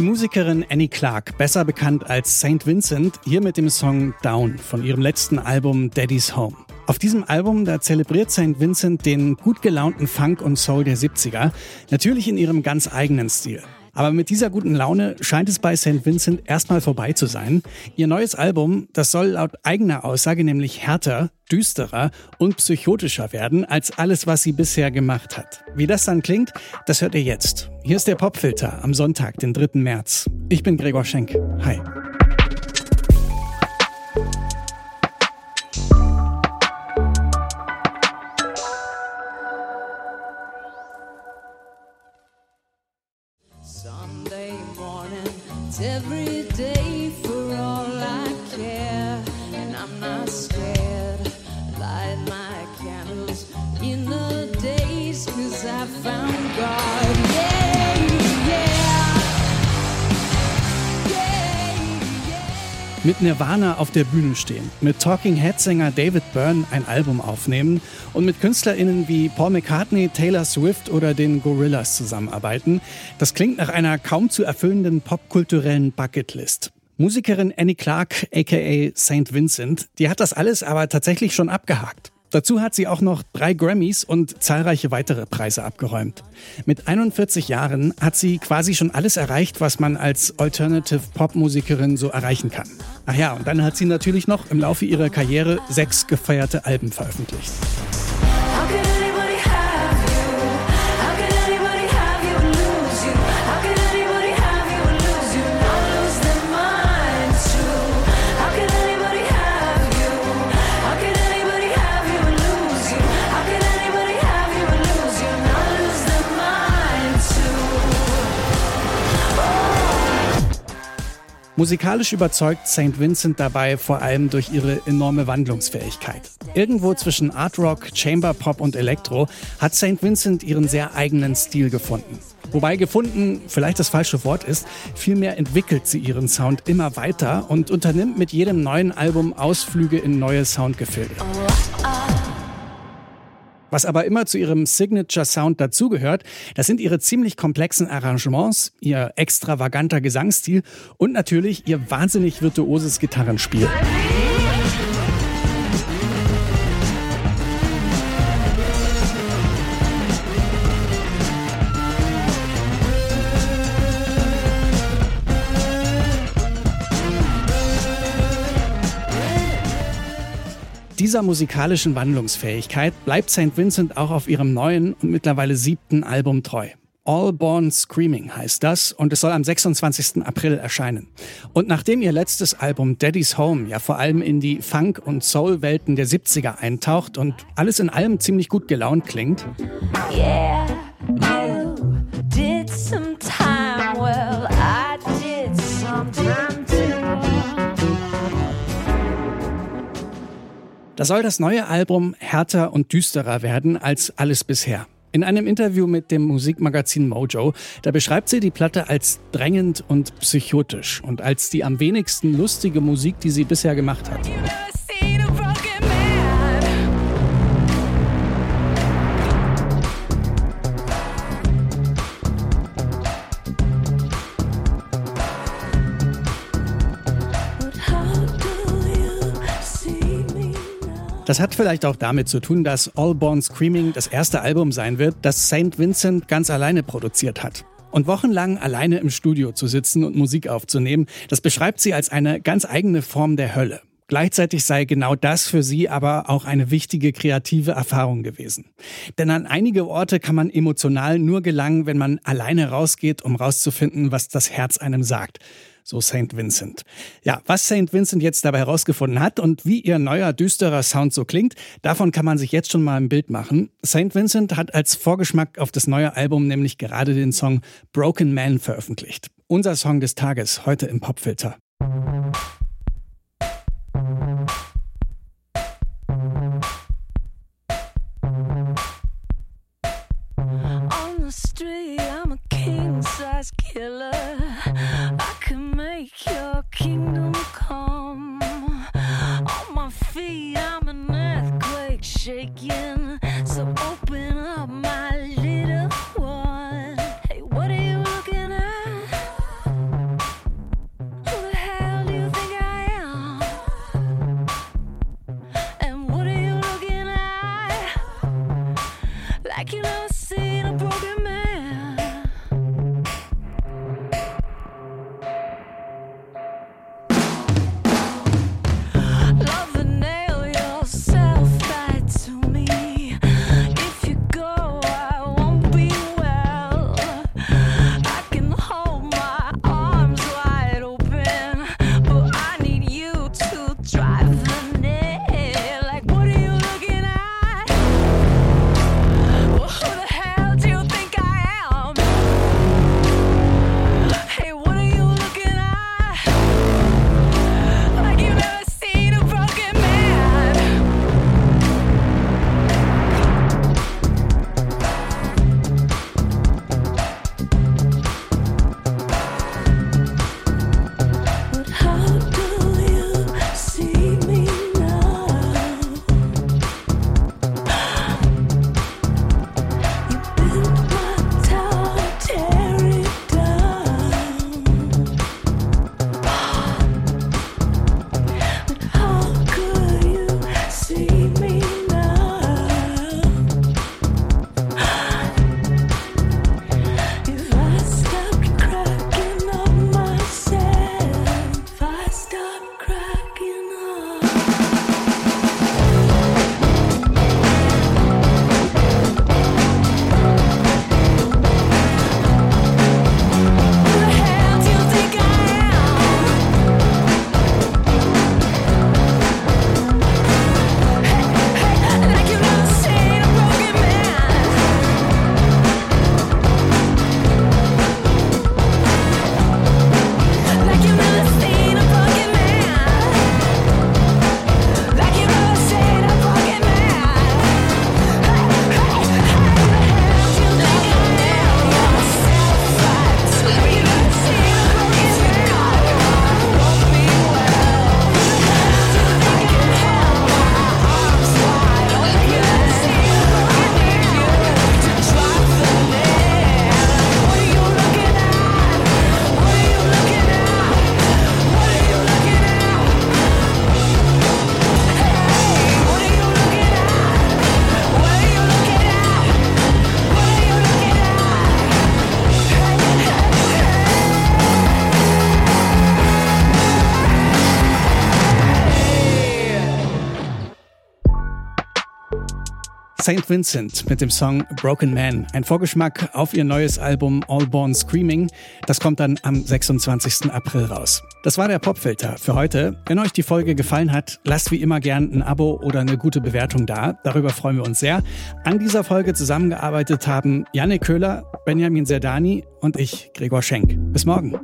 Musikerin Annie Clark, besser bekannt als St. Vincent, hier mit dem Song Down von ihrem letzten Album Daddy's Home. Auf diesem Album, da zelebriert St. Vincent den gut gelaunten Funk und Soul der 70er, natürlich in ihrem ganz eigenen Stil. Aber mit dieser guten Laune scheint es bei St. Vincent erstmal vorbei zu sein. Ihr neues Album, das soll laut eigener Aussage nämlich härter, düsterer und psychotischer werden als alles, was sie bisher gemacht hat. Wie das dann klingt, das hört ihr jetzt. Hier ist der Popfilter am Sonntag, den 3. März. Ich bin Gregor Schenk. Hi. Every day for all I care, and I'm not scared. Light my candles in the I found God. Mit Nirvana auf der Bühne stehen, mit Talking Head-Sänger David Byrne ein Album aufnehmen und mit KünstlerInnen wie Paul McCartney, Taylor Swift oder den Gorillas zusammenarbeiten, das klingt nach einer kaum zu erfüllenden popkulturellen Bucketlist. Musikerin Annie Clark, aka St. Vincent, die hat das alles aber tatsächlich schon abgehakt. Dazu hat sie auch noch drei Grammys und zahlreiche weitere Preise abgeräumt. Mit 41 Jahren hat sie quasi schon alles erreicht, was man als Alternative Pop-Musikerin so erreichen kann. Ach ja, und dann hat sie natürlich noch im Laufe ihrer Karriere sechs gefeierte Alben veröffentlicht. Musikalisch überzeugt St. Vincent dabei vor allem durch ihre enorme Wandlungsfähigkeit. Irgendwo zwischen Art Rock, Chamber Pop und Elektro hat St. Vincent ihren sehr eigenen Stil gefunden. Wobei gefunden vielleicht das falsche Wort ist, vielmehr entwickelt sie ihren Sound immer weiter und unternimmt mit jedem neuen Album Ausflüge in neue Soundgefilde. Was aber immer zu ihrem Signature-Sound dazugehört, das sind ihre ziemlich komplexen Arrangements, ihr extravaganter Gesangsstil und natürlich ihr wahnsinnig virtuoses Gitarrenspiel. Dieser musikalischen Wandlungsfähigkeit bleibt St. Vincent auch auf ihrem neuen und mittlerweile siebten Album treu. All Born Screaming heißt das und es soll am 26. April erscheinen. Und nachdem ihr letztes Album Daddy's Home ja vor allem in die Funk- und Soul-Welten der 70er eintaucht und alles in allem ziemlich gut gelaunt klingt, Yeah, you Da soll das neue Album härter und düsterer werden als alles bisher. In einem Interview mit dem Musikmagazin Mojo, da beschreibt sie die Platte als drängend und psychotisch und als die am wenigsten lustige Musik, die sie bisher gemacht hat. Das hat vielleicht auch damit zu tun, dass All Born Screaming das erste Album sein wird, das St. Vincent ganz alleine produziert hat. Und wochenlang alleine im Studio zu sitzen und Musik aufzunehmen, das beschreibt sie als eine ganz eigene Form der Hölle. Gleichzeitig sei genau das für sie aber auch eine wichtige kreative Erfahrung gewesen. Denn an einige Orte kann man emotional nur gelangen, wenn man alleine rausgeht, um rauszufinden, was das Herz einem sagt. So St. Vincent. Ja, was St. Vincent jetzt dabei herausgefunden hat und wie ihr neuer düsterer Sound so klingt, davon kann man sich jetzt schon mal ein Bild machen. St. Vincent hat als Vorgeschmack auf das neue Album nämlich gerade den Song Broken Man veröffentlicht. Unser Song des Tages heute im Popfilter. On the street, again. So open up my little one. Hey, what are you looking at? Who the hell do you think I am? And what are you looking at? Like you've never seen a broken. man. St. Vincent mit dem Song Broken Man. Ein Vorgeschmack auf ihr neues Album All Born Screaming. Das kommt dann am 26. April raus. Das war der Popfilter für heute. Wenn euch die Folge gefallen hat, lasst wie immer gern ein Abo oder eine gute Bewertung da. Darüber freuen wir uns sehr. An dieser Folge zusammengearbeitet haben Janne Köhler, Benjamin Serdani und ich, Gregor Schenk. Bis morgen.